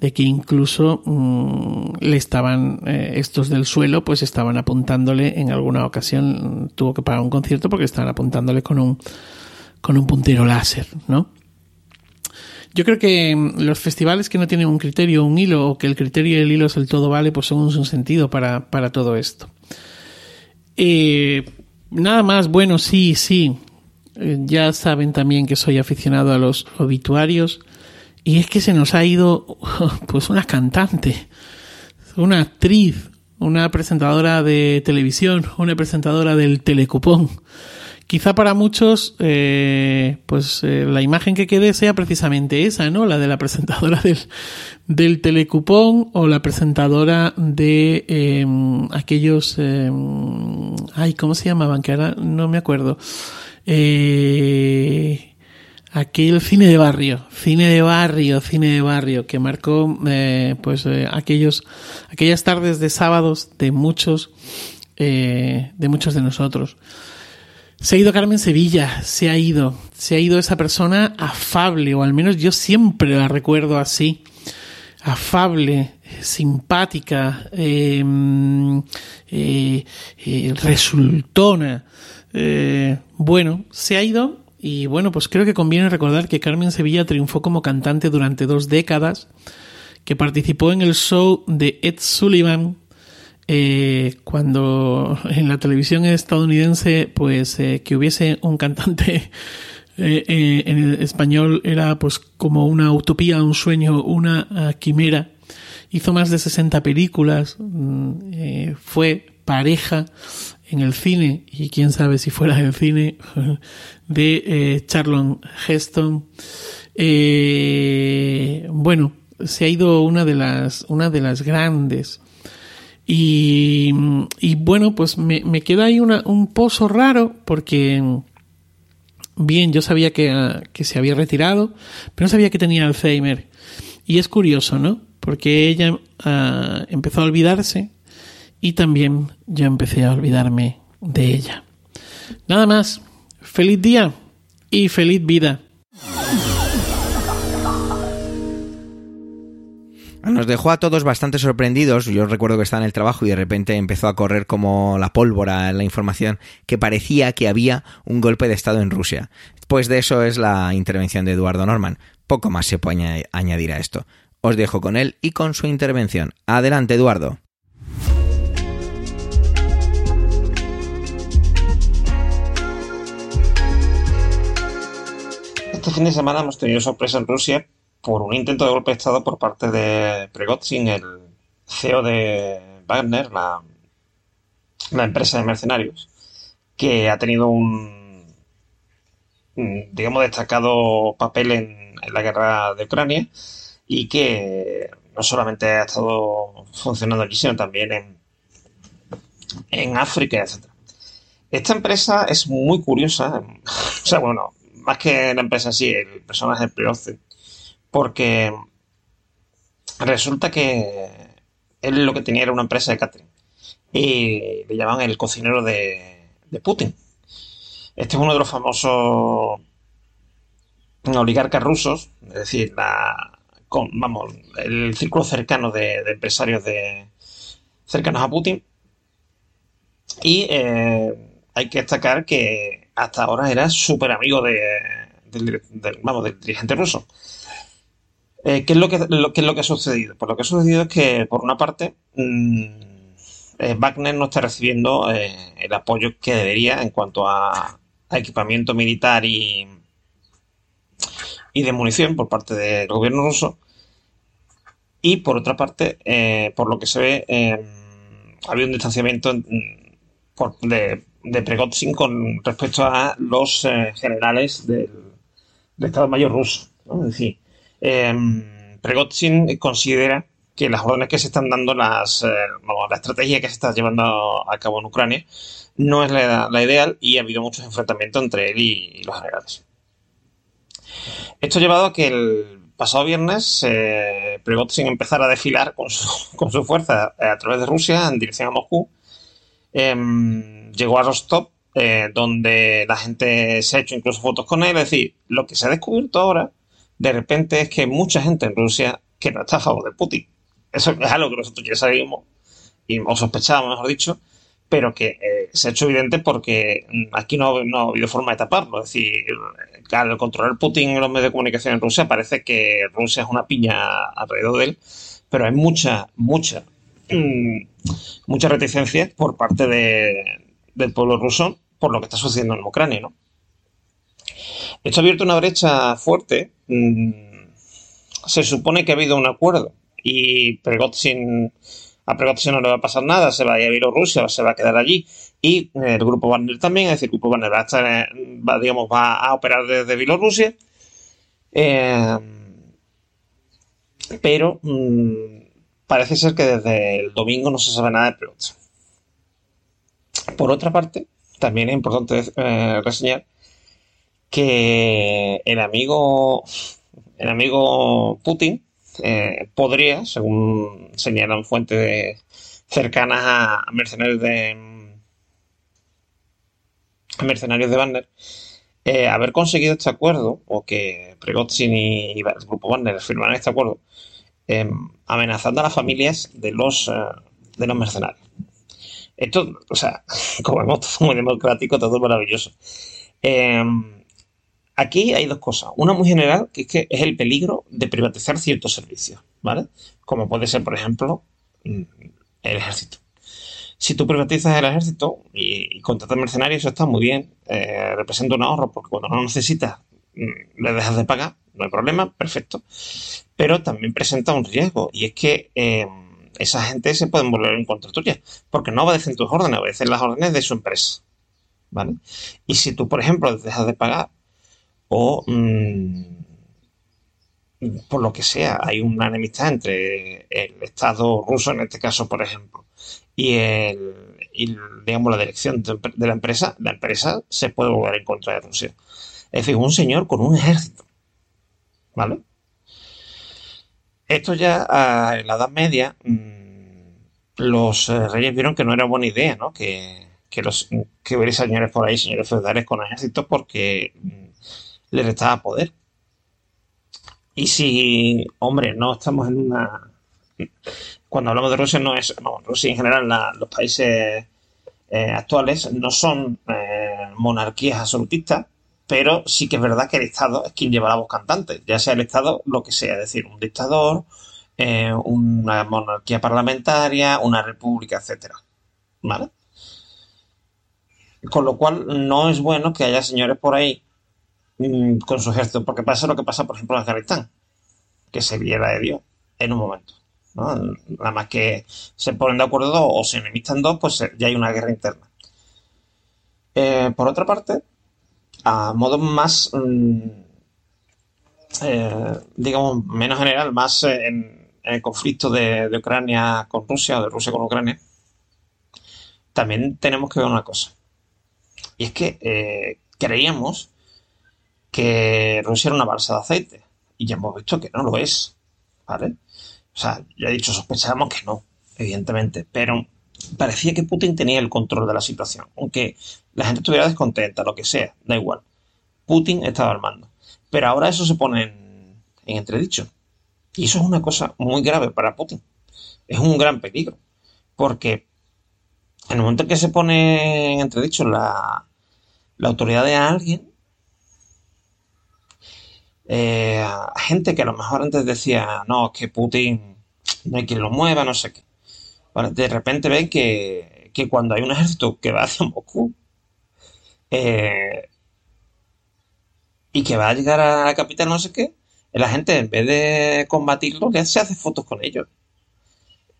de que incluso mm, le estaban, eh, estos del suelo, pues estaban apuntándole en alguna ocasión, tuvo que pagar un concierto porque estaban apuntándole con un, con un puntero láser, ¿no? Yo creo que mm, los festivales que no tienen un criterio, un hilo, o que el criterio y el hilo es el todo vale, pues son un sentido para, para todo esto. Eh, nada más, bueno, sí, sí. Eh, ya saben también que soy aficionado a los obituarios. Y es que se nos ha ido <laughs> pues una cantante, una actriz, una presentadora de televisión, una presentadora del telecupón. Quizá para muchos, eh, pues eh, la imagen que quede sea precisamente esa, ¿no? La de la presentadora <laughs> del, telecupón o la presentadora de em, aquellos, em, ay, ¿cómo se llamaban? Que ahora no me acuerdo. Eh, aquel cine de barrio, cine de barrio, cine de barrio, que marcó pues aquellos, aquellas tardes de sábados de muchos, de muchos de nosotros. Se ha ido Carmen Sevilla, se ha ido, se ha ido esa persona afable, o al menos yo siempre la recuerdo así, afable, simpática, em, resultona. bueno, se ha ido y bueno, pues creo que conviene recordar que Carmen Sevilla triunfó como cantante durante dos décadas, que participó en el show de Ed Sullivan, eh, cuando en la televisión estadounidense, pues eh, que hubiese un cantante <laughs> eh, en el español era pues como una utopía, un sueño, una ah, quimera. Hizo más de 60 películas, mm, fue pareja en el cine, y quién sabe si fuera del cine, <laughs> de Charlon Heston. Bueno, se ha ido una de las, una de las grandes. Y, y bueno, pues me, me queda ahí una, un pozo raro porque, bien, yo sabía que, que se había retirado, pero no sabía que tenía Alzheimer. Y es curioso, ¿no? Porque ella ah, empezó a olvidarse y también yo empecé a olvidarme de ella. Nada más, feliz día y feliz vida. Nos dejó a todos bastante sorprendidos. Yo recuerdo que estaba en el trabajo y de repente empezó a correr como la pólvora la información que parecía que había un golpe de Estado en Rusia. Pues de eso es la intervención de Eduardo Norman. Poco más se puede añadir a esto. Os dejo con él y con su intervención. Adelante, Eduardo. Este fin de semana hemos tenido sorpresa en Rusia por un intento de golpe de Estado por parte de Pregozhin, el CEO de Wagner, la, empresa de mercenarios, que ha tenido un, digamos, destacado papel en, la guerra de Ucrania y que no solamente ha estado funcionando allí, sino también en, en África, etc. Esta empresa es muy curiosa, <laughs> o sea, bueno, más que la empresa en sí, el personaje de Priorce, porque resulta que él lo que tenía era una empresa de catering y le llamaban el cocinero de, Putin. Este es uno de los famosos oligarcas rusos, es decir, la, vamos, el círculo cercano de, empresarios de, cercanos a Putin. Y eh, hay que destacar que hasta ahora era súper amigo de, vamos, del dirigente ruso. Eh, ¿qué, es lo que, es lo que ha sucedido? Pues lo que ha sucedido es que, por una parte, mm, eh, Wagner no está recibiendo eh, el apoyo que debería en cuanto a, equipamiento militar y, y de munición por parte del gobierno ruso. Y por otra parte, por lo que se ve, había un distanciamiento de, de Pregozhin con respecto a los generales del, Estado Mayor ruso. Es decir, eh, considera que las órdenes que se están dando, las, eh, la estrategia que se está llevando a cabo en Ucrania, no es la, ideal y ha habido muchos enfrentamientos entre él y, los generales. Esto ha llevado a que el pasado viernes eh, empezara a desfilar con su, <laughs> con su fuerza a través de Rusia en dirección a Moscú. Em, llegó a Rostov, eh, donde la gente se ha hecho incluso fotos con él. Es decir, lo que se ha descubierto ahora, de repente, es que mucha gente en Rusia que no está a favor de Putin. Eso es algo que nosotros ya sabíamos, y, o sospechábamos, mejor dicho, pero que eh, se ha hecho evidente porque aquí no, no, ha habido forma de taparlo. Es decir, al controlar Putin en los medios de comunicación en Rusia, parece que Rusia es una piña alrededor de él, pero hay mucha, mucha, mm, mucha reticencia por parte de, del pueblo ruso por lo que está sucediendo en Ucrania, ¿no? Esto ha abierto una brecha fuerte. Mm, se supone que ha habido un acuerdo y Pregozhin, a Pregozhin no le va a pasar nada, se va a ir a Bielorrusia, se va a quedar allí. Y el grupo Wagner también, es decir, el grupo Wagner va a, estar, digamos, va a operar desde Bielorrusia. Eh, pero mm, parece ser que desde el domingo no se sabe nada de Pregozhin. Por otra parte, también es importante eh, reseñar que el amigo, el amigo Putin eh, podría, según señalan fuentes cercanas a, mercenarios de mercenarios de Wagner, eh, haber conseguido este acuerdo, o que Pregozhin y, el grupo Wagner firmaran este acuerdo, amenazando a las familias de los, de los mercenarios. Esto, o sea, <laughs> como vemos, todo muy democrático, todo maravilloso. Em, aquí hay dos cosas. Una muy general, que es que es el peligro de privatizar ciertos servicios, ¿vale? Como puede ser, por ejemplo, mm, el ejército. Si tú privatizas el ejército y, contratas mercenarios, eso está muy bien. Eh, representa un ahorro, porque cuando no necesitas, mm, le dejas de pagar, no hay problema, perfecto. Pero también presenta un riesgo, y es que em, esa gente se pueden volver en contra tuya, porque no obedecen tus órdenes, obedecen las órdenes de su empresa. ¿Vale? Y si tú, por ejemplo, dejas de pagar o mm, por lo que sea, hay una enemistad entre el Estado ruso, en este caso, por ejemplo, y, el, digamos, la dirección de la empresa, la empresa se puede volver en contra de Rusia. Es decir, un señor con un ejército. ¿Vale? Esto ya en la Edad Media, mm, los eh, reyes vieron que no era buena idea, ¿no? Que, los, que hubiera señores por ahí, señores feudales con ejércitos, porque les restaba poder. Y si, hombre, no estamos en una. Cuando hablamos de Rusia, no es. No, Rusia en general, los países eh, actuales no son eh, monarquías absolutistas, pero sí que es verdad que el Estado es quien lleva la voz cantante, ya sea el Estado lo que sea, es decir, un dictador, eh, una monarquía parlamentaria, una república, etcétera. ¿Vale? Con lo cual no es bueno que haya señores por ahí mm, con su ejército, porque pasa lo que pasa, por ejemplo, en Afganistán, que se viera de Dios en un momento. Nada más que se ponen de acuerdo dos o se enemistan dos, pues ya hay una guerra interna. Eh, por otra parte, a modo más, mm, eh, digamos, menos general, más en, el conflicto de, Ucrania con Rusia o de Rusia con Ucrania, también tenemos que ver una cosa. Y es que eh, creíamos que Rusia era una balsa de aceite. Y ya hemos visto que no lo es. ¿Vale? O sea, ya he dicho, sospechábamos que no, evidentemente. Pero parecía que Putin tenía el control de la situación. Aunque la gente estuviera descontenta, lo que sea, da igual. Putin estaba al mando. Pero ahora eso se pone en, entredicho. Y eso es una cosa muy grave para Putin. Es un gran peligro. Porque en el momento en que se pone en entredicho la, autoridad de alguien, eh, gente que a lo mejor antes decía, no, es que Putin no hay quien lo mueva, no sé qué. de repente ven que, que cuando hay un ejército que va hacia Moscú, eh, y que va a llegar a la capital no sé qué, la gente en vez de combatirlo, que se hace fotos con ellos.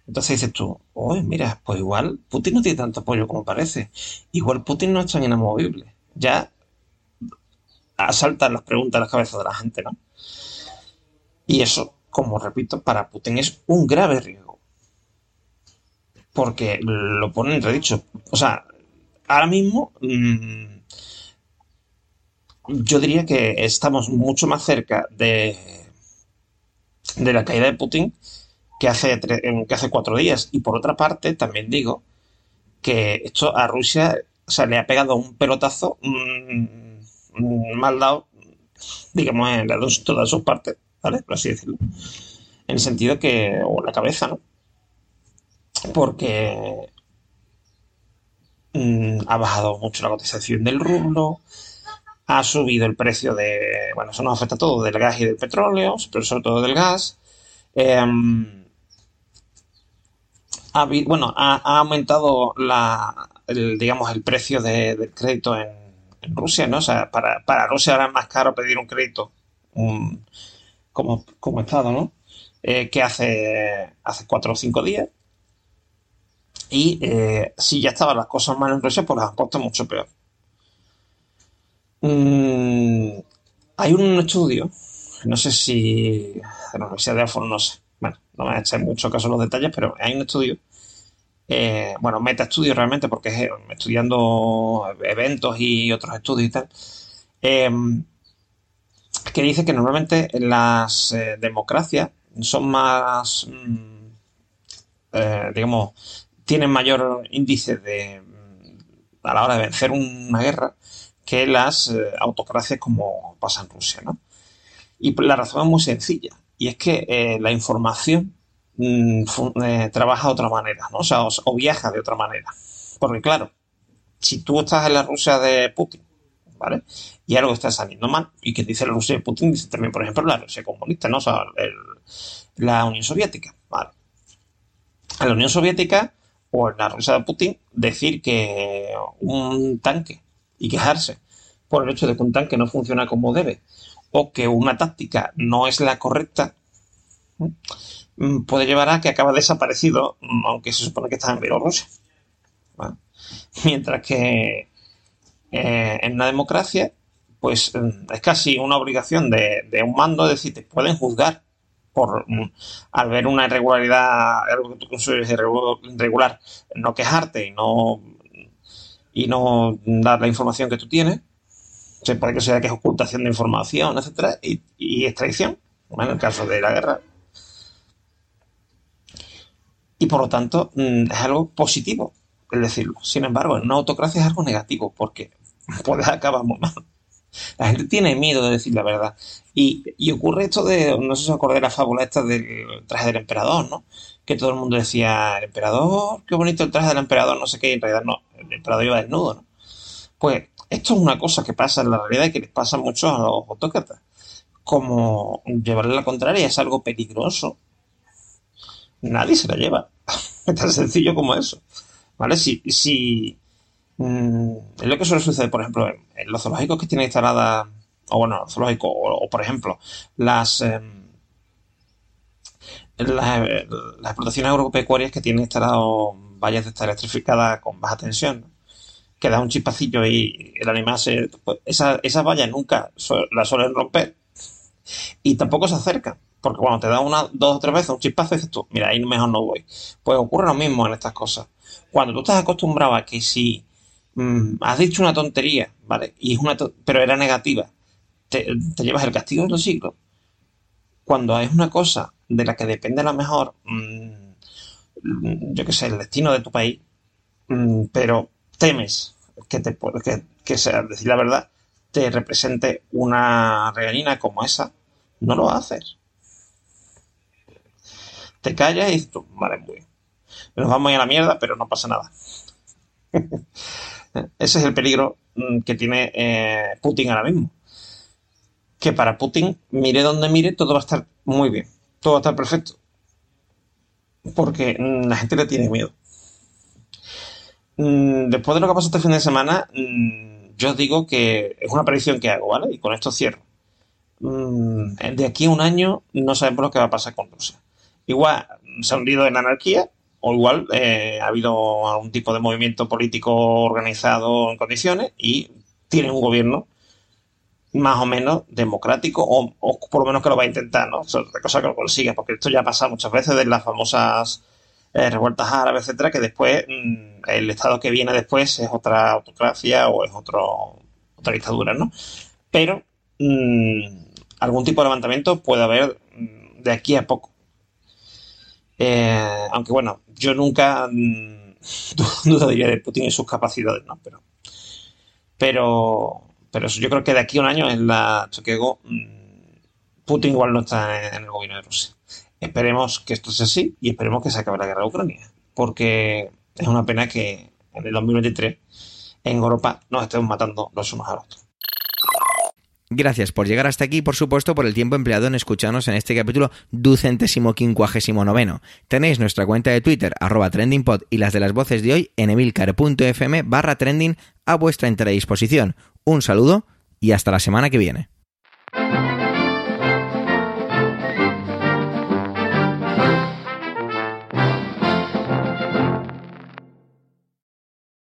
Entonces dices tú, oye, mira, pues igual Putin no tiene tanto apoyo como parece. Igual Putin no es tan inamovible. Ya asaltan las preguntas a la cabeza de la gente, ¿no? Y eso, como repito, para Putin es un grave riesgo. Porque lo ponen entredicho. O sea, ahora mismo mm, yo diría que estamos mucho más cerca de, de la caída de Putin que hace, que hace cuatro días. Y por otra parte, también digo que esto a Rusia o le ha pegado un pelotazo mm, mal dado, digamos, en todas sus partes, ¿vale? Por así decirlo. En el sentido que, o la cabeza, ¿no? Porque mm, ha bajado mucho la cotización del rublo, ha subido el precio de, bueno, eso nos afecta a todo, del gas y del petróleo, pero sobre todo del gas. Em, ha, bueno, ha, aumentado la, el, digamos, el precio del crédito en, Rusia, ¿no? O sea, para, Rusia ahora es más caro pedir un crédito como, como Estado, ¿no? Eh, que hace, hace cuatro o cinco días. Y eh, si ya estaban las cosas mal en Rusia, pues las han mucho peor. Mm, hay un estudio, no sé si de la Universidad de Oxford, no sé, bueno, no me echar mucho caso los detalles, pero hay un estudio, eh, bueno, meta estudio realmente, porque es eh, estudiando eventos y otros estudios y tal, em, que dice que normalmente las eh, democracias son más, mm, digamos, tienen mayor índice de a la hora de vencer una guerra que las eh, autocracias como pasa en Rusia, ¿no? Y la razón es muy sencilla, y es que eh, la información mm, eh, trabaja de otra manera, ¿no? O viaja de otra manera. Porque claro, si tú estás en la Rusia de Putin, ¿vale? Y algo está saliendo mal, y que dice la Rusia de Putin, dice también, por ejemplo, la Rusia comunista, ¿no? O la Unión Soviética, ¿vale? En la Unión Soviética o en la Rusia de Putin, decir que un tanque y quejarse por el hecho de que un tanque no funciona como debe o que una táctica no es la correcta, puede llevar a que acaba desaparecido, mm, aunque se supone que está en Bielorrusia. <laughs> Mientras que eh, en una democracia, pues mm, es casi una obligación de, un mando decir, te pueden juzgar por al ver una irregularidad, algo que tú consideres irregular, no quejarte y no y no dar la información que tú tienes. Se puede que sea que es ocultación de información, etcétera, y, extradición, en el caso de la guerra. Y por lo tanto, mm, es algo positivo el decirlo. Sin embargo, en una autocracia es algo negativo, porque <laughs> puede acabar muy mal. La gente tiene miedo de decir la verdad. Y, ocurre esto de, no sé si os acordáis la fábula esta del traje del emperador, ¿no? Que todo el mundo decía, el emperador, qué bonito el traje del emperador, no sé qué, y en realidad no, el emperador iba desnudo, ¿no? Pues esto es una cosa que pasa en la realidad y que les pasa mucho a los autócratas. Como llevarle la contraria es algo peligroso, nadie se la lleva. <laughs> tan sencillo como eso. ¿Vale? Si, si Mm, es lo que suele suceder, por ejemplo, en, los zoológicos que tienen instaladas o bueno, zoológico, o, por ejemplo, las, em, las, explotaciones agropecuarias que tienen instalado vallas de esta electrificadas con baja tensión, que da un chispacillo y el animal se... Pues, esas vallas nunca las suelen romper y tampoco se acercan. Porque cuando te da una, dos o tres veces un chispazo, dices tú, mira, ahí mejor no voy. Pues ocurre lo mismo en estas cosas. Cuando tú estás acostumbrado a que si mm, has dicho una tontería, ¿vale? Y es una pero era negativa, te, llevas el castigo de los siglos. Cuando es una cosa de la que depende a lo mejor, mm, yo qué sé, el destino de tu país, mm, pero temes que te que, que sea, decir la verdad, te represente una regalina como esa, no lo haces. Te callas y tú, vale, muy bien. Nos vamos a, ir a la mierda, pero no pasa nada. <laughs> Ese es el peligro mm, que tiene eh, Putin ahora mismo. Que para Putin, mire donde mire, todo va a estar muy bien. Todo va a estar perfecto. Porque mm, la gente le tiene miedo. Mm, después de lo que pasó este fin de semana, yo digo que es una predicción que hago, ¿vale? Y con esto cierro. De aquí a un año no sabemos lo que va a pasar con Rusia. Igual se ha hundido en anarquía, o igual eh, ha habido algún tipo de movimiento político organizado en condiciones y tiene un gobierno más o menos democrático, o, por lo menos que lo va a intentar, ¿no? Otra cosa que lo consiga, porque esto ya pasa muchas veces de las famosas eh, revueltas árabes, etcétera, que después mm, el Estado que viene después es otra autocracia o es otro, otra dictadura, ¿no? Pero mm, algún tipo de levantamiento puede haber mm, de aquí a poco. Eh, aunque bueno, yo nunca mm, <laughs> dudaría de Putin y sus capacidades, ¿no? Pero, pero, pero yo creo que de aquí a un año en la Choquego, mm, Putin igual no está en el gobierno de Rusia. Esperemos que esto sea así y esperemos que se acabe la guerra de Ucrania, porque es una pena que en el 2023 en Europa nos estemos matando los unos a los otros. Gracias por llegar hasta aquí y por supuesto por el tiempo empleado en escucharnos en este capítulo ducentésimo quincuagésimo noveno. Tenéis nuestra cuenta de Twitter arroba trendingpod y las de las voces de hoy en emilcar.fm barra trending a vuestra entera disposición. Un saludo y hasta la semana que viene.